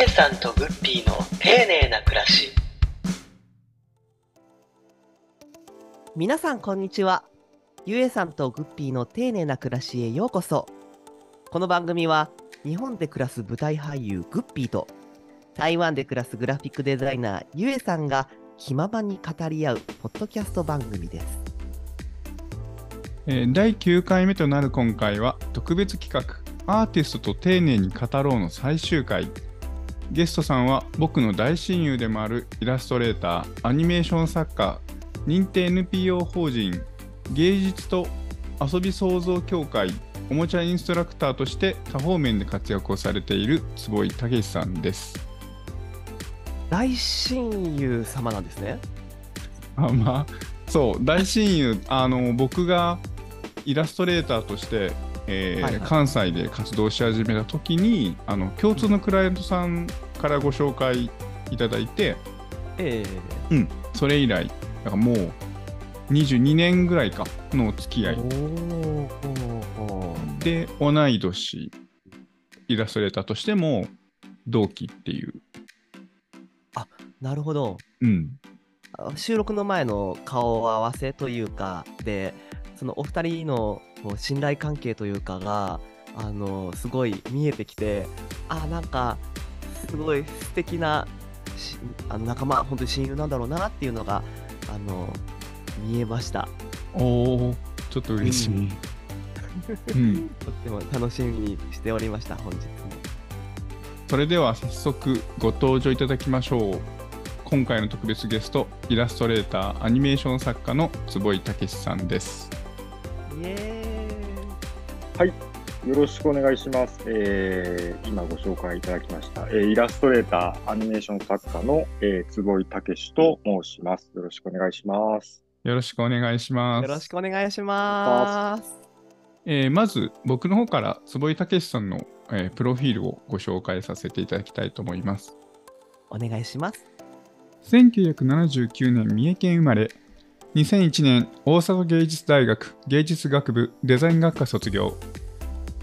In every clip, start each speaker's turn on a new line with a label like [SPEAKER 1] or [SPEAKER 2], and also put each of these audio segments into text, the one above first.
[SPEAKER 1] えさんとグッピーの丁寧な暮らし。
[SPEAKER 2] 皆さんこんにちは。ゆえさんとグッピーの丁寧な暮らしへようこそ。この番組は日本で暮らす舞台俳優グッピーと台湾で暮らすグラフィックデザイナーゆえさんが気ままに語り合うポッドキャスト番組です。
[SPEAKER 3] えー第9回目となる今回は特別企画アーティストと丁寧に語ろうの最終回ゲストさんは僕の大親友でもあるイラストレーターアニメーション作家認定 NPO 法人芸術と遊び創造協会おもちゃインストラクターとして多方面で活躍をされている坪井武さんです。
[SPEAKER 2] 大親友様なんですね。
[SPEAKER 3] あまあそう大親友あの僕がイラストレーターとして、えー関西で活動し始めた時にあの共通のクライアントさんからご紹介いただいて、
[SPEAKER 2] え
[SPEAKER 3] うん、それ以来だからもう22年ぐらいかのお付き合い。
[SPEAKER 2] えおー
[SPEAKER 3] で同い年イラストレーターとしても同期っていう、
[SPEAKER 2] なるほど。
[SPEAKER 3] うん、
[SPEAKER 2] あ収録の前の顔合わせというかでそのお二人のこう信頼関係というかがあのすごい見えてきてあなんかすごい素敵なしあの仲間本当に親友なんだろうなっていうのがあの見えました。
[SPEAKER 3] おおちょっと嬉しい、
[SPEAKER 2] うん。
[SPEAKER 3] うん。
[SPEAKER 2] とっても楽しみにしておりました本日も。
[SPEAKER 3] それでは早速ご登場いただきましょう。今回の特別ゲストイラストレーターアニメーション作家の坪井武さんです
[SPEAKER 4] よろしくお願いします。えー今ご紹介いただきました、えーイラストレーター、アニメーション作家の、えー坪井武と申します。よろしくお願いします。
[SPEAKER 3] よろしくお願いします
[SPEAKER 2] ーよろしくお願いします
[SPEAKER 3] えーまず僕の方から坪井武さんの、えープロフィールをご紹介させていただきたいと思います
[SPEAKER 2] お願いします
[SPEAKER 3] 1979年三重県生まれ2001年大阪芸術大学芸術学部デザイン学科卒業。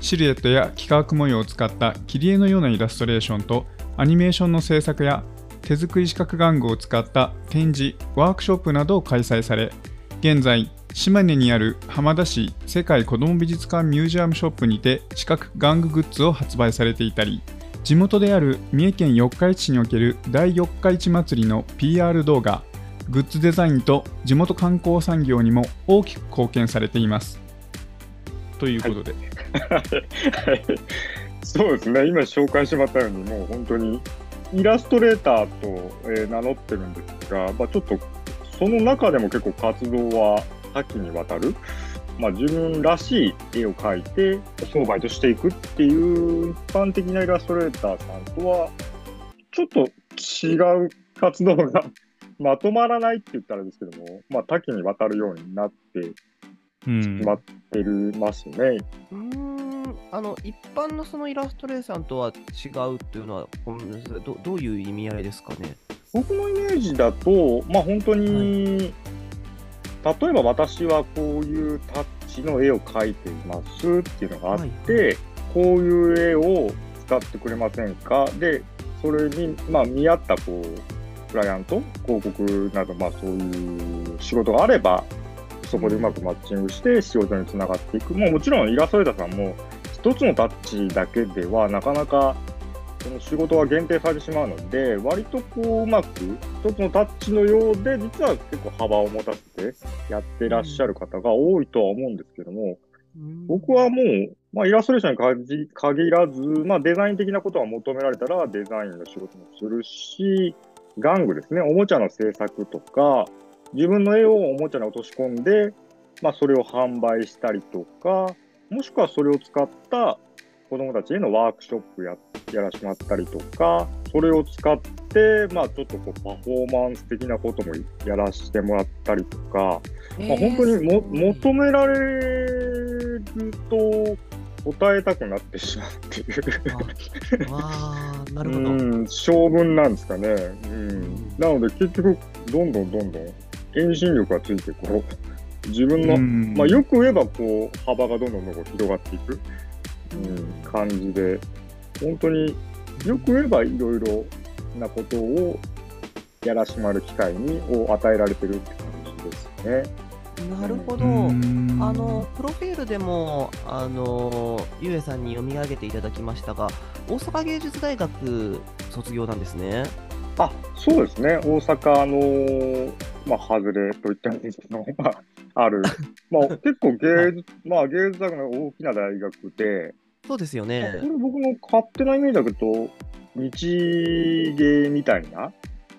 [SPEAKER 3] シルエットや幾何学模様を使った切り絵のようなイラストレーションとアニメーションの制作や手作り四角玩具を使った展示ワークショップなどを開催され現在島根にある浜田市世界子ども美術館ミュージアムショップにて四角玩具グッズを発売されていたり地元である三重県四日市市における第四日市祭りの PR 動画グッズデザインと地元観光産業にも大きく貢献されています。ということで、はい。
[SPEAKER 4] そうですね、今紹介してもらったように、もう本当にイラストレーターと、え名乗ってるんですが、まあ、ちょっとその中でも結構活動は多岐にわたる。まあ、自分らしい絵を描いて商売としていくっていう一般的なイラストレーターさんとはちょっと違う活動がまとまらないって言ったらですけども、まあ、多岐にわたるようになって
[SPEAKER 3] うん。
[SPEAKER 4] しまってるますね。
[SPEAKER 2] うーん。あの一般のそのイラストレーさんとは違うっていうのはどどういう意味合いですかね？
[SPEAKER 4] 僕のイメージだと、まあ、本当に、例えば私はこういうタッチの絵を描いていますっていうのがあって、こういう絵を使ってくれませんか？で、それに、まあ、見合ったこうクライアント、広告など、まあ、そういう仕事があれば、そこでうまくマッチングして仕事につながっていく。もうもちろんイラストレーターさんも一つのタッチだけではなかなかその仕事は限定されてしまうので、割とこううまく一つのタッチのようで、実は結構幅を持たせてやってらっしゃる方が多いとは思うんですけども、僕はもう、まあ、イラストレーションに限限らず、まあ、デザイン的なことが求められたらデザインの仕事もするし、玩具ですね、おもちゃの制作とか、自分の絵をおもちゃに落とし込んで、まあ、それを販売したりとか、もしくはそれを使った子供たちへのワークショップややらせてもらったりとか、それを使って、まあ、ちょっとこうパフォーマンス的なこともやらせてもらったりとか、まあ、本当にも求められると答えたくなってしまうっていう。
[SPEAKER 2] わあなるほど、
[SPEAKER 4] うん、性分なんですかね。うん、なので結局、どんどんどんどん遠心力がついて、こう、自分の、
[SPEAKER 3] うん。
[SPEAKER 4] まあ、よく言えば、こう、幅がどんどんどんどん広がっていく、うん、感じで、本当によく言えばいろいろなことをやらしまる機会にを与えられてるって感じですね。
[SPEAKER 2] なるほど。
[SPEAKER 3] うーん
[SPEAKER 2] あのプロフィールでもあのゆうえさんに読み上げていただきましたが、大阪芸術大学卒業なんですね。
[SPEAKER 4] あ、そうですね。大阪の、まあ、外れと言ってもいいんですけど、まあ、ある。まあ、結構芸術、まあ、芸術大学の大きな大学で、
[SPEAKER 2] そうですよ
[SPEAKER 4] こ
[SPEAKER 2] ね
[SPEAKER 4] れ。僕の勝手なイメージだけど、日芸みたいな、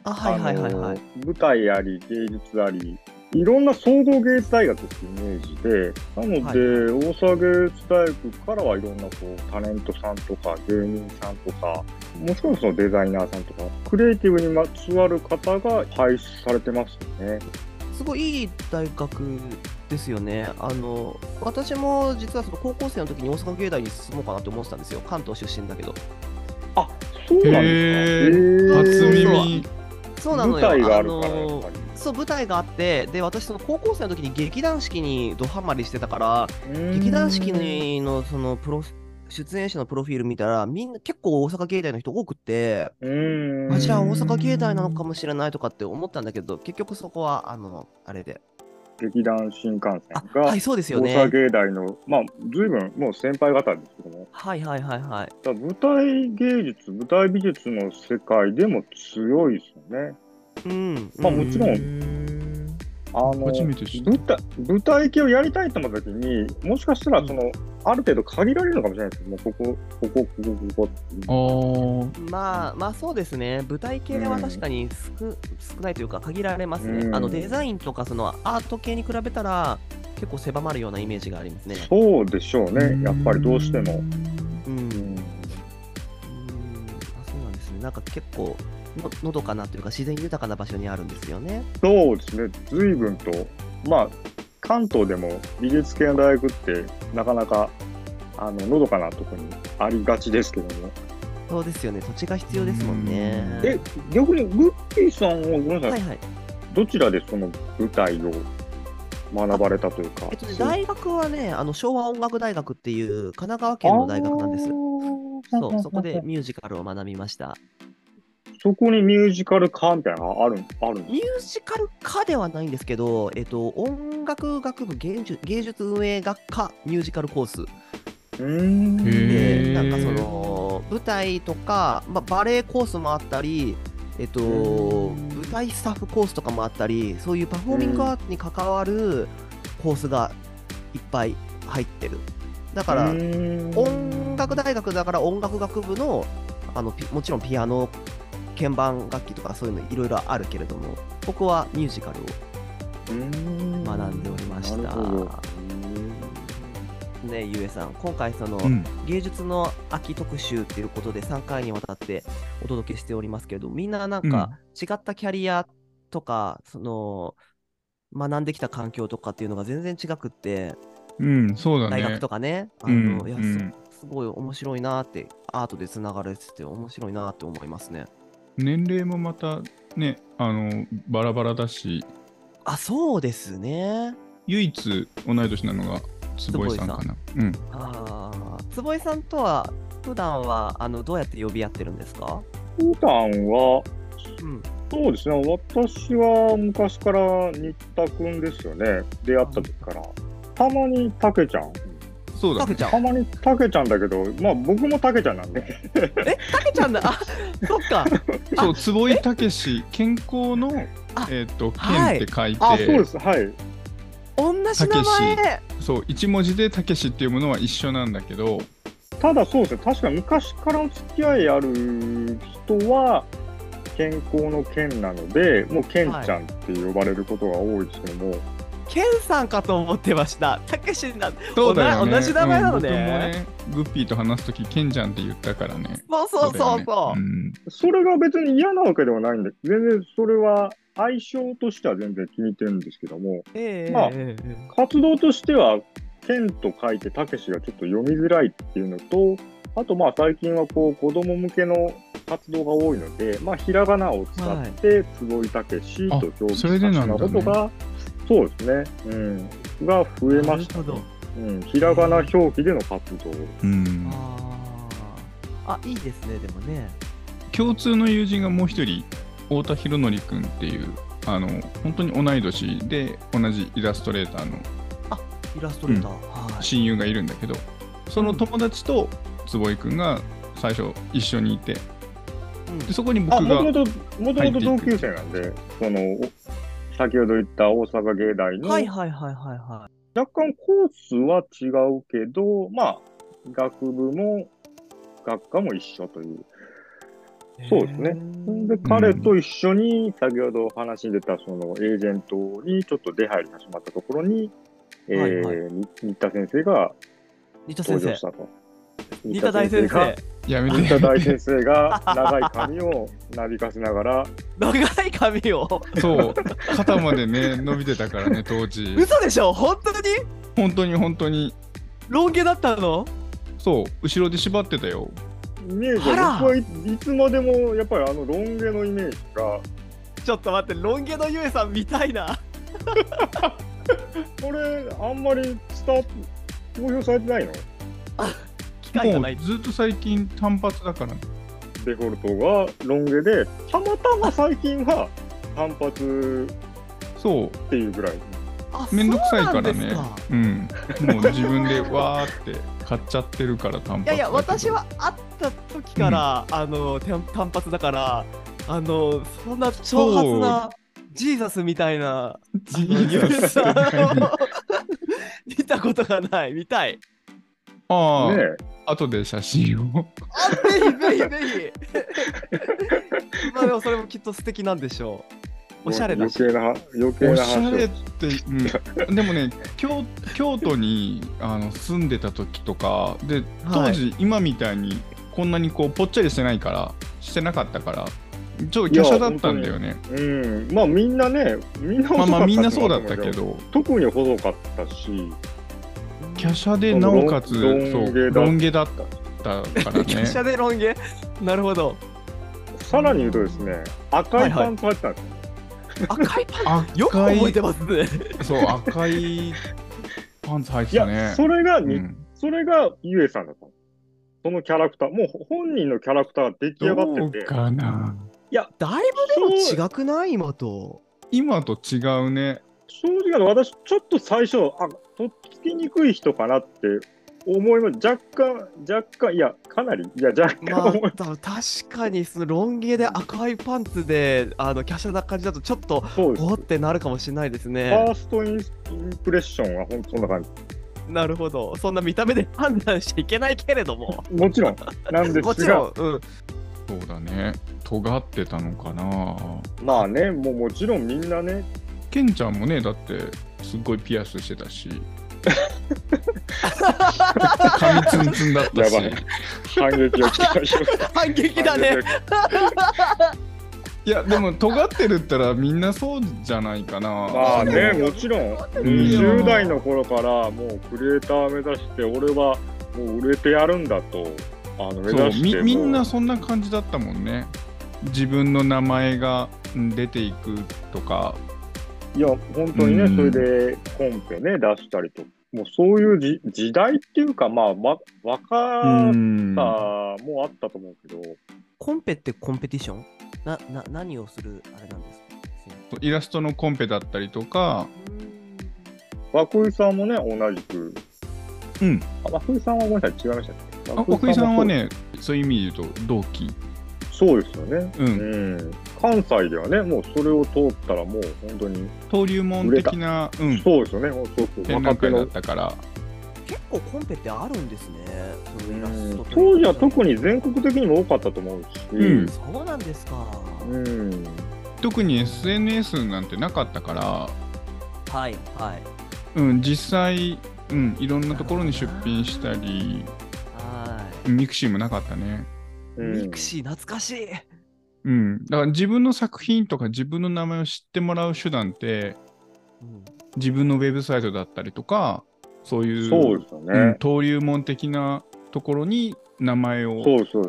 [SPEAKER 2] あ、はいはいはいはい。
[SPEAKER 4] あの舞台あり、芸術あり、いろんな総合芸術大学っていうイメージで、なので、
[SPEAKER 2] はい
[SPEAKER 4] 大阪芸術大学からはいろんなこうタレントさんとか芸人さんとか、もちろんそのデザイナーさんとか、クリエイティブにまつわる方が輩出されてますよね。
[SPEAKER 2] すごいいい大学ですよね。あの私も実はその高校生の時に大阪芸大に進もうかなって思ってたんですよ。関東出身だけど。
[SPEAKER 4] あ、そうなん
[SPEAKER 3] へ
[SPEAKER 4] ですか。
[SPEAKER 3] 初耳。
[SPEAKER 2] そうなのよ。
[SPEAKER 4] 舞台があるから、
[SPEAKER 2] の
[SPEAKER 4] やっぱり。
[SPEAKER 2] そう舞台があってで私その高校生の時に劇団四季にドハマりしてたから劇団四季のそのプロ出演者のプロフィール見たらみんな結構大阪芸大の人多くってあじゃあ大阪芸大なのかもしれないとかって思ったんだけど結局そこはあのあれで。
[SPEAKER 4] 劇団新幹線
[SPEAKER 2] あ
[SPEAKER 4] が、
[SPEAKER 2] はいそうですよね。
[SPEAKER 4] 大阪芸大の、まあ、ずいぶんもう先輩方ですけども、
[SPEAKER 2] はいはいはいはい。
[SPEAKER 4] だ舞台芸術、舞台美術の世界でも強いですよね。
[SPEAKER 2] うん。
[SPEAKER 4] まあもちろん。
[SPEAKER 2] ん
[SPEAKER 4] あの
[SPEAKER 3] 初めて知った。
[SPEAKER 4] 舞台舞台系をやりたいと思った時に、もしかしたらその、ある程度限られるのかもしれないですけども、ここ、ここ、ここ、ここ。っていう
[SPEAKER 3] あー。
[SPEAKER 2] まあまあそうですね。舞台系は確かに少,、少ないというか限られますね、
[SPEAKER 4] うん。
[SPEAKER 2] あのデザインとかそのアート系に比べたら結構狭まるようなイメージがありますね。
[SPEAKER 4] そうでしょうね、やっぱりどうしても。
[SPEAKER 2] うん。
[SPEAKER 4] うん。
[SPEAKER 2] うん。あそうなんですね。なんか結構ののどかなというか自然豊かな場所にあるんですよね。
[SPEAKER 4] そうですね、随分と、まあ、関東でも美術系の大学って、なかなか、あの、のどかなところにありがちですけども。
[SPEAKER 2] そうですよね。土地が必要ですもんね。
[SPEAKER 4] え、逆に、グッピーさんは、ごめんなさい、
[SPEAKER 2] はいはい。
[SPEAKER 4] どちらでその舞台を学ばれたというか。
[SPEAKER 2] えっとね、大学はね、あの昭和音楽大学っていう神奈川県の大学なんです。そう、そこでミュージカルを学びました。
[SPEAKER 4] そこにミュージカル科みたいなのがあるあるんです
[SPEAKER 2] ミュージカル科ではないんですけど、えっと、音楽学部芸術芸術運営学科ミュージカルコース。
[SPEAKER 4] う
[SPEAKER 2] で、なんかその舞台とか、まあ、バレエコースもあったり、えっと、
[SPEAKER 4] うん。
[SPEAKER 2] 舞台スタッフコースとかもあったり、そういうパフォーミングアートに関わるコースがいっぱい入ってる。だから、音楽大学だから音楽学部のあのピもちろんピアノ、鍵盤楽器とかそういうのいろいろあるけれども、僕はミュージカルを学んでおりました。ねゆえさん、今回その、
[SPEAKER 3] うん
[SPEAKER 2] 芸術の秋特集っていうことで3回にわたってお届けしておりますけど、みんななんか違ったキャリアとか、その学んできた環境とかっていうのが全然違くって、
[SPEAKER 3] うん、そうだね。
[SPEAKER 2] 大学とかね、あ
[SPEAKER 3] うん
[SPEAKER 2] のいや
[SPEAKER 3] うん
[SPEAKER 2] すすごい面白いなって、アートでつながれてて面白いなって思いますね。
[SPEAKER 3] 年齢もまたね、あの、バラバラだし、
[SPEAKER 2] あ、そうですね。
[SPEAKER 3] 唯一同い年なのが坪井さんかな。うん。
[SPEAKER 2] ああ、坪井さんとは普段はあのどうやって呼び合ってるんですか？
[SPEAKER 4] 普段は、
[SPEAKER 2] うん。
[SPEAKER 4] そうですね、私は昔から新田くんですよね、出会った時から。たまにたけちゃん。
[SPEAKER 3] そうだね。
[SPEAKER 2] たけちゃん。
[SPEAKER 4] たまにたけちゃんだけど、まあ僕もたけちゃんなんで。
[SPEAKER 2] え、たけちゃんだ。あ、そっか。
[SPEAKER 3] そう、坪井武史、健康の
[SPEAKER 2] あ、
[SPEAKER 3] えっと、
[SPEAKER 2] はい
[SPEAKER 3] 健って書いて、
[SPEAKER 4] あ、そうです、はい。
[SPEAKER 2] 同じ名前。
[SPEAKER 3] そう、一文字で武史っていうものは一緒なんだけど、
[SPEAKER 4] ただそうですね、確か昔からお付き合いある人は、健康の健なので、もう健ちゃんって呼ばれることが多いですけども、
[SPEAKER 2] ケンさんかと思ってました。たけしな。
[SPEAKER 3] そうだよね。
[SPEAKER 2] 同じ名前なのね
[SPEAKER 3] うんね、グッピーと話すとき、ケンちゃんって言ったからね。
[SPEAKER 2] そうそうそうそう。
[SPEAKER 3] ん
[SPEAKER 4] それが別に嫌なわけではないんで、全然それは相性としては全然気に入ってるんですけども、
[SPEAKER 2] ええ
[SPEAKER 4] まあ
[SPEAKER 2] え
[SPEAKER 4] 活動としては、健と書いてたけしがちょっと読みづらいっていうのと、あとまあ最近はこう子供向けの活動が多いので、まあひらがなを使って、坪井たけしと表記
[SPEAKER 3] それでなんだね
[SPEAKER 4] したことが、そうですね、うん、が増えました、
[SPEAKER 2] なるほど
[SPEAKER 4] うん、ひらがな表記での活動。
[SPEAKER 3] うん。
[SPEAKER 2] ああ、いいですね、でもね。
[SPEAKER 3] 共通の友人がもう一人太田博則君っていうあの本当に同い年で同じイラストレーターの
[SPEAKER 2] イラストレーター。はい。
[SPEAKER 3] 親友がいるんだけどその友達と坪井君が最初一緒にいて
[SPEAKER 2] うん
[SPEAKER 3] でそこに
[SPEAKER 4] あ、
[SPEAKER 3] 僕が
[SPEAKER 4] もともと、もともと同級生なんで、その、お先ほど言った大阪芸大の、
[SPEAKER 2] はいはいはいはいは
[SPEAKER 4] 若干コースは違うけど、まあ、学部も学科も一緒という。
[SPEAKER 2] い。
[SPEAKER 4] そうですねで、彼と一緒に、先ほど話に出た、その、エージェントにちょっと出入り始まったところに、えー
[SPEAKER 2] はいはい
[SPEAKER 4] に新田先生が登場し。たと。
[SPEAKER 2] 新田大先
[SPEAKER 4] が
[SPEAKER 2] 生。
[SPEAKER 3] やめて
[SPEAKER 4] 新田大先生が長い髪をなびかせながら、
[SPEAKER 2] 長い髪を？
[SPEAKER 3] そう。肩までね伸びてたからね当時。
[SPEAKER 2] 嘘でしょ？本当に？
[SPEAKER 3] 本当に本当に。
[SPEAKER 2] ロン毛だったの？
[SPEAKER 3] そう。後ろで縛ってたよ。
[SPEAKER 4] イメージ
[SPEAKER 2] あら。
[SPEAKER 4] は僕はいいつまでもやっぱりあのロン毛のイメージが、
[SPEAKER 2] ちょっと待って、ロン毛のゆえさん見たいな。
[SPEAKER 4] これあんまり伝わっ公表されてないの？
[SPEAKER 2] 機会がない。
[SPEAKER 3] もうずっと最近単発だから。
[SPEAKER 4] デフォルトがロン毛で、たまたま最近は単発
[SPEAKER 3] そう。
[SPEAKER 4] っていうぐらい。
[SPEAKER 2] あ
[SPEAKER 3] めんどくさいからね。
[SPEAKER 2] そうなん
[SPEAKER 3] もう自分でわーって買っちゃってるから単発
[SPEAKER 2] いやいや、私は会った時から、あの単単発だから、あのそんな挑発なジーザスみたいな
[SPEAKER 3] ジーザス。
[SPEAKER 2] 見たことがない、見たい。
[SPEAKER 3] ああ、
[SPEAKER 4] ね
[SPEAKER 3] 後で写真を
[SPEAKER 2] あ、ぜひぜひぜひ。まあでもそれもきっと素敵なんでしょう。おしゃれだし。
[SPEAKER 4] 余計な、余計
[SPEAKER 3] お
[SPEAKER 4] な話を
[SPEAKER 3] しゃれって、うん、でもね京京都にあの住んでた時とかで当時、今みたいにこんなにこうぽっちゃりしてないからしてなかったからちょっと華奢だったんだよね
[SPEAKER 4] うん。まあみんなね、みんな
[SPEAKER 3] まあまあみんなそうだったけど
[SPEAKER 4] 特に細かったし、
[SPEAKER 3] 華奢でなおかつ
[SPEAKER 4] ロン
[SPEAKER 3] そう
[SPEAKER 4] ロン毛だ
[SPEAKER 3] ロン毛だったからね。
[SPEAKER 2] 華奢でロン毛？なるほど。
[SPEAKER 4] さらに言うとですね、赤いパンツ履いてたんですよ。
[SPEAKER 2] 赤いパン？
[SPEAKER 3] 赤い
[SPEAKER 2] よく覚えてますね。
[SPEAKER 3] そう赤いパンツ履い
[SPEAKER 4] いや、
[SPEAKER 3] てたね。
[SPEAKER 4] それがに、
[SPEAKER 3] うん。
[SPEAKER 4] それがゆえさんだったの。そのキャラクター、もう本人のキャラクターが出来上がってて、
[SPEAKER 3] かな。
[SPEAKER 2] だいぶでも違くない？今と。
[SPEAKER 3] 今と違うね。
[SPEAKER 4] 正直なの私、ちょっと最初、あ、きにくい人かなって思います。若干、若干、いや、かなり、いや、若干
[SPEAKER 2] まあ、確かにそのロン毛で赤いパンツであの華奢な感じだとちょっと。おってなるかもしれないです
[SPEAKER 4] ファ
[SPEAKER 2] ね。
[SPEAKER 4] ーストインインプレッションはほんとそんな感
[SPEAKER 2] なるほど。そんな見た目で判断しちゃいけないけれども。
[SPEAKER 4] じ。もちろん、なんですが、
[SPEAKER 2] もちろん、うん。
[SPEAKER 3] そうだね尖ってたのかな
[SPEAKER 4] まあね、もうもちろんみんなね、
[SPEAKER 3] ケンちゃんもねだってすっごいピアスしてたし髪ツンツンだったし。
[SPEAKER 4] やばい。反撃を期待し。
[SPEAKER 2] 反撃だね。
[SPEAKER 3] いやでも尖ってるったらみんなそうじゃないかな。
[SPEAKER 4] まあね、もちろん、
[SPEAKER 3] ん。
[SPEAKER 4] 20代の頃からもうクリエイター目指して、俺はもう売れてやるんだと、あの目
[SPEAKER 3] そう
[SPEAKER 4] 指して
[SPEAKER 3] みみんな
[SPEAKER 4] も
[SPEAKER 3] そんな感じだったもんね。自分の名前がうん出ていくとか。
[SPEAKER 4] ういや、本当にね、
[SPEAKER 3] うん。
[SPEAKER 4] それでコンペね、出したりと、もうそういうじ時代っていうか、まあ、わ若さ
[SPEAKER 3] ん
[SPEAKER 4] もあったと思うけど、
[SPEAKER 2] コンペってコンペティション？な、な、何をするあれなんですか？
[SPEAKER 3] イラストのコンペだったりとか。
[SPEAKER 4] 涌井さんもね、同じく、
[SPEAKER 3] うん。
[SPEAKER 4] あ涌井さんはごめんなさい、違いましたっけ？
[SPEAKER 3] あ奥井さんは
[SPEAKER 4] も
[SPEAKER 3] ねそういう意味で言うと同期。
[SPEAKER 4] そうですよね。
[SPEAKER 3] うん。
[SPEAKER 4] うん関西ではね、もうそれを通ったらもう本当に、
[SPEAKER 3] 登竜門的な、うん、
[SPEAKER 4] そうですよね、そうそう、
[SPEAKER 3] 展
[SPEAKER 4] 若手の。
[SPEAKER 3] 覧会だっ。たから。
[SPEAKER 2] 結構コンペってあるんですね。
[SPEAKER 4] 当時は特に全国的にも多かったと思うし、
[SPEAKER 3] うん。
[SPEAKER 2] そうなんですか。
[SPEAKER 4] うん。
[SPEAKER 3] 特に SNS なんてなかったから、
[SPEAKER 2] はいはい。
[SPEAKER 3] うん、実際、うん、いろんなところに出品したり。
[SPEAKER 2] はい。
[SPEAKER 3] mixi もなかったね、
[SPEAKER 4] うん。
[SPEAKER 2] mixi 懐かしい。
[SPEAKER 3] うん、だから自分の作品とか自分の名前を知ってもらう手段って
[SPEAKER 2] うん
[SPEAKER 3] 自分のウェブサイトだったりとかそういう
[SPEAKER 4] そうですよね。
[SPEAKER 3] うん登竜門的なところに名前を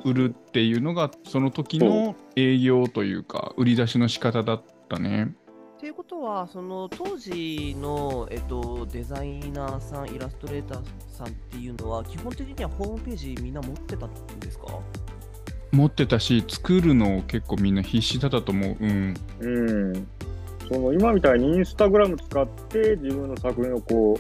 [SPEAKER 3] 売るっていうのがその時の営業というか売り出しの仕方だったね。
[SPEAKER 2] っていうことは、その当時の、えっと、デザイナーさん、イラストレーターさんっていうのは、基本的にはホームページみんな持ってたんですか？
[SPEAKER 3] 持ってたし、作るの結構みんな必死だったと思う。うん。
[SPEAKER 4] うん。その今みたいにインスタグラム使って自分の作品をこ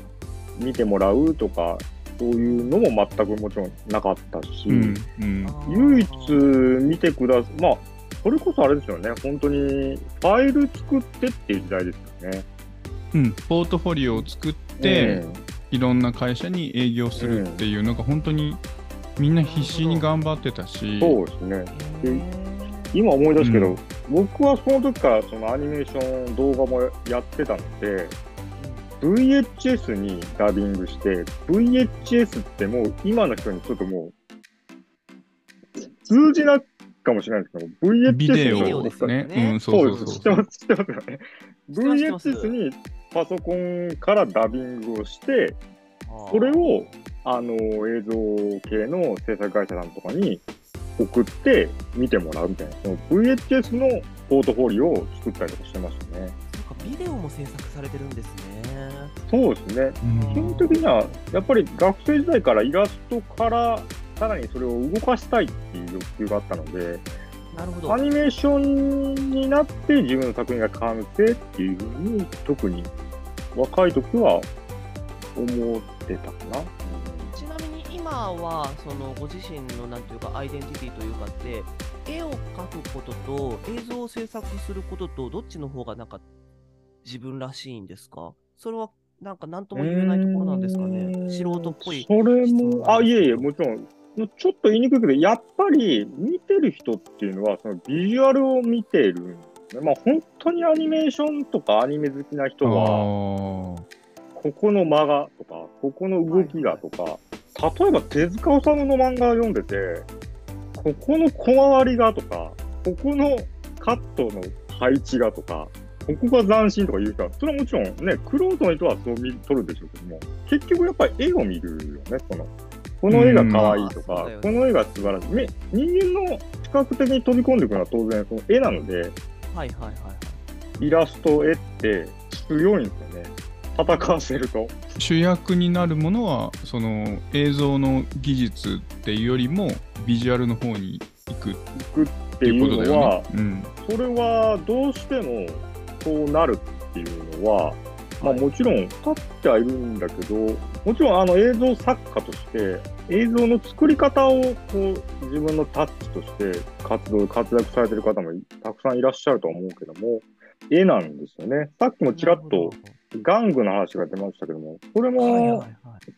[SPEAKER 4] う見てもらうとか、そういうのも全くもちろんなかったし、
[SPEAKER 3] うん。うん。
[SPEAKER 4] 唯一見てくださまあ、それこそあれですよね、本当にファイル作ってっていう時代ですよね。
[SPEAKER 3] うん。ポートフォリオを作って、いろんな会社に営業するっていうのが本当にみんな必死に頑張ってたし、
[SPEAKER 4] そうですね。今思い出すけど、
[SPEAKER 3] うん
[SPEAKER 4] 僕はその時からそのアニメーション動画もやってたので、VHS にダビングして、VHS ってもう今の人にちょっともう通じないかもしれないですけど、VHS
[SPEAKER 3] ビデ
[SPEAKER 2] ビデオ
[SPEAKER 3] オ
[SPEAKER 2] ですよね
[SPEAKER 3] ね。うん、
[SPEAKER 4] そ
[SPEAKER 3] そうう
[SPEAKER 4] です。知。ってます、知ってますよね。VHS にパソコンからダビングをして、それをあの映像系の制作会社さんとかに送って見てもらうみたいな、その VHS のポートフォリオを作ったりとかしてましたね。
[SPEAKER 2] そうかビデオも制作されてるんですね。
[SPEAKER 4] そうですね。
[SPEAKER 3] うん
[SPEAKER 4] 基本的には、やっぱり学生時代からイラストから、さらにそれを動かしたいっていう欲求があったので、
[SPEAKER 2] なるほど。
[SPEAKER 4] アニメーションになって自分の作品が完成っていうふうに、特に若い時は思ってたかな。
[SPEAKER 2] はそのご自身のなんていうかアイデンティティというかって絵を描くことと映像を制作することとどっちの方がなんか自分らしいんですか？それはなんか何とも言えないところなんですかね？
[SPEAKER 4] ん
[SPEAKER 2] 素人っぽい
[SPEAKER 4] それも、あ、いえいえ、もちろん、ちょっと言いにくいけど、やっぱり見てる人っていうのは、そのビジュアルを見てるんですね。まあ、本当にアニメーションとかアニメ好きな人は、
[SPEAKER 3] あ
[SPEAKER 4] ここの間がとか、ここの動きがとか、例えば手塚治虫の漫画を読んでて、ここの小回りがとか、ここのカットの配置がとか、ここが斬新とか言う人は、それはもちろんね、クローズの人はそう見取るでしょうけども、結局やっぱり絵を見るよね、その。この絵が可愛いとかこの絵が素晴らしい。め人間の視覚的に飛び込んでいくのは当然その絵なので、
[SPEAKER 2] はいはいはいはい
[SPEAKER 4] イラスト、絵って強いんですよね。戦わせると。
[SPEAKER 3] 主役になるものはその映像の技術っていうよりもビジュアルの方に行くっ
[SPEAKER 4] ってて
[SPEAKER 3] いうこと
[SPEAKER 4] は
[SPEAKER 3] よ、ね。うん
[SPEAKER 4] それはどうしてもそうなるっていうのは、まあ、もちろん立ってはいるんだけど、もちろんあの映像作家として、映像の作り方をこう自分のタッチとして活動、活躍されてる方もいたくさんいらっしゃるとは思うけども、絵なんですよね。さっきもちらっと玩具の話が出ましたけども、これも
[SPEAKER 2] はいはいはい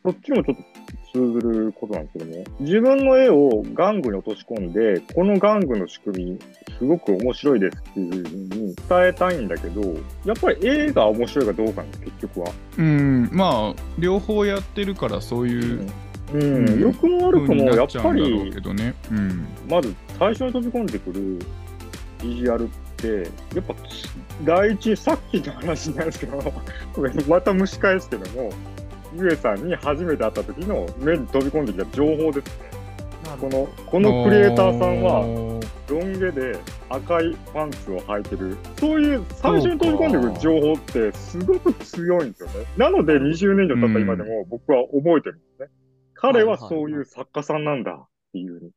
[SPEAKER 4] そっちもちょっと通ずることなんですけども、自分の絵を玩具に落とし込んで、この玩具の仕組み、すごく面白いですっていうふうに伝えたいんだけど、やっぱり絵が面白いかどうかなんです、結局は。
[SPEAKER 3] うん、まあ両方やってるからそういう
[SPEAKER 4] うん、
[SPEAKER 3] うん
[SPEAKER 4] 良くも悪くも、やっぱり
[SPEAKER 3] け、どね。うん。
[SPEAKER 4] まず最初に飛び込んでくるビジュアルって、やっぱ第一、さっきの話なんですけど、また蒸し返すけども、ゆえさんに初めて会った時の目に飛び込んできた情報ですね。この、このクリエイターさんは、
[SPEAKER 3] は、
[SPEAKER 4] ロン毛で赤いパンツを履いてる。そういう最初に飛び込んでくる情報ってすごく強いんですよね。なので20年以上経った今でも僕は覚えてるんですね。彼はそういう作家さんなんだっていうふうに。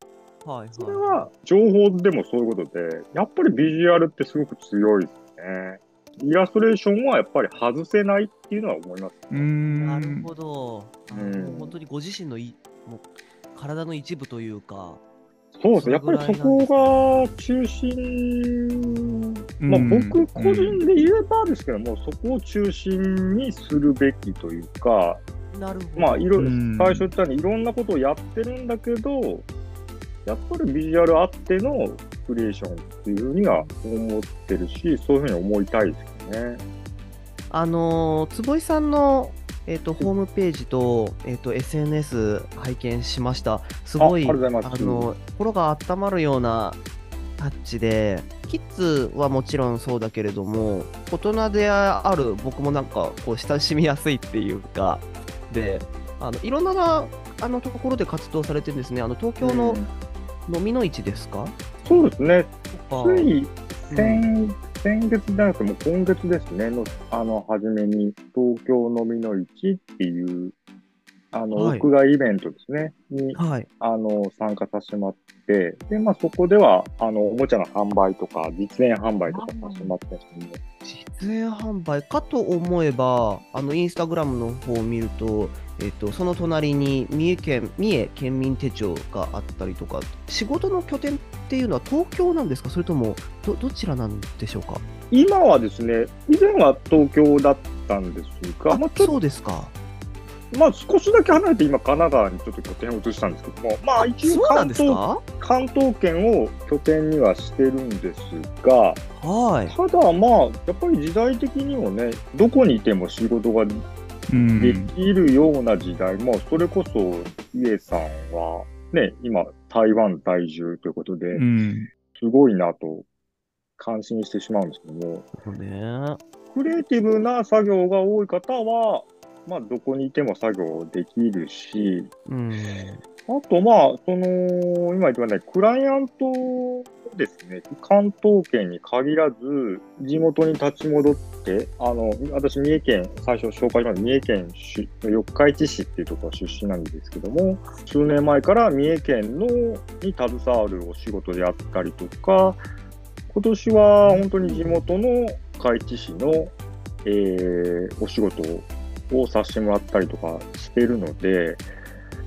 [SPEAKER 2] はい
[SPEAKER 4] それ
[SPEAKER 2] は
[SPEAKER 4] は情報でもそういうことで、やっぱりビジュアルってすごく強いですね。イラストレーションはやっぱり外せないっていうのは思います。
[SPEAKER 3] うー
[SPEAKER 2] い。
[SPEAKER 3] ん。
[SPEAKER 2] なるほど。
[SPEAKER 4] うん
[SPEAKER 2] 本当にご自身のいもう体の一部というか。
[SPEAKER 4] そうですね。やっぱりそこが中心、まあ
[SPEAKER 3] うん
[SPEAKER 4] 僕個人で言えばですけども、そこを中心にするべきというか、
[SPEAKER 2] なるほど。
[SPEAKER 4] まあいろ、
[SPEAKER 3] うん
[SPEAKER 4] 最初言ったようにいろんなことをやってるんだけど、やっぱりビジュアルあってのクリエーションっていうふうには思ってるし、そういうふうに思いたいですけどね。
[SPEAKER 2] あのー坪井さんの、えっとホームページと,、えっと SNS 拝見しました。すごい
[SPEAKER 4] あ
[SPEAKER 2] の心が温まるようなタッチで、キッズはもちろんそうだけれども、大人である僕もなんかこう親しみやすいっていうか、で、あのいろんなあのところで活動されてるんですね。あの東京の
[SPEAKER 4] うん
[SPEAKER 2] 飲みの市ですか、
[SPEAKER 4] そうですね。つい先先月じゃなくて、もう今月ですね、の、あの、初めに、東京飲みの市っていう、あの、
[SPEAKER 2] はい。
[SPEAKER 4] 屋外イベントですね、に、
[SPEAKER 2] はい。
[SPEAKER 4] あの、参加させてもらって、で、まあ、そこでは、あの、おもちゃの販売とか、実演販売とかさせてもらってるんです
[SPEAKER 2] 実演販売かと思えば、あの、インスタグラムの方を見ると、えっと、その隣に三重県、三重県民手帳があったりとか、仕事の拠点っていうのは東京なんですか？それとも、ど、どちらなんでしょうか？
[SPEAKER 4] 今はですね、以前は東京だったんですが、まあ、ちょっ
[SPEAKER 2] そうですか。
[SPEAKER 4] と、まあ、少しだけ離れて今、神奈川にちょっと拠点を移したんですけども、まあ、一応関東、
[SPEAKER 2] か？
[SPEAKER 4] 関東圏を拠点にはしてるんですが、
[SPEAKER 2] はい。
[SPEAKER 4] ただまあ、やっぱり時代的にもね、どこにいても仕事が
[SPEAKER 3] うん
[SPEAKER 4] できるような時代、もうそれこそ、イエさんは、ね、今、台湾在住ということで、
[SPEAKER 3] うん
[SPEAKER 4] すごいなと感心してしまうんですけども、
[SPEAKER 2] ね。
[SPEAKER 4] クリエイティブな作業が多い方は、まあ、どこにいても作業できるし、
[SPEAKER 2] うん。
[SPEAKER 4] あと、まあ、その、今言ったように、クライアントですね、関東圏に限らず、地元に立ち戻って、あの、私、三重県、最初紹介した三重県出四日市市っていうところ出身なんですけども、数年前から三重県のに携わるお仕事であったりとか、今年は本当に地元の四日市市の、えーお仕事をさせてもらったりとかしてるので、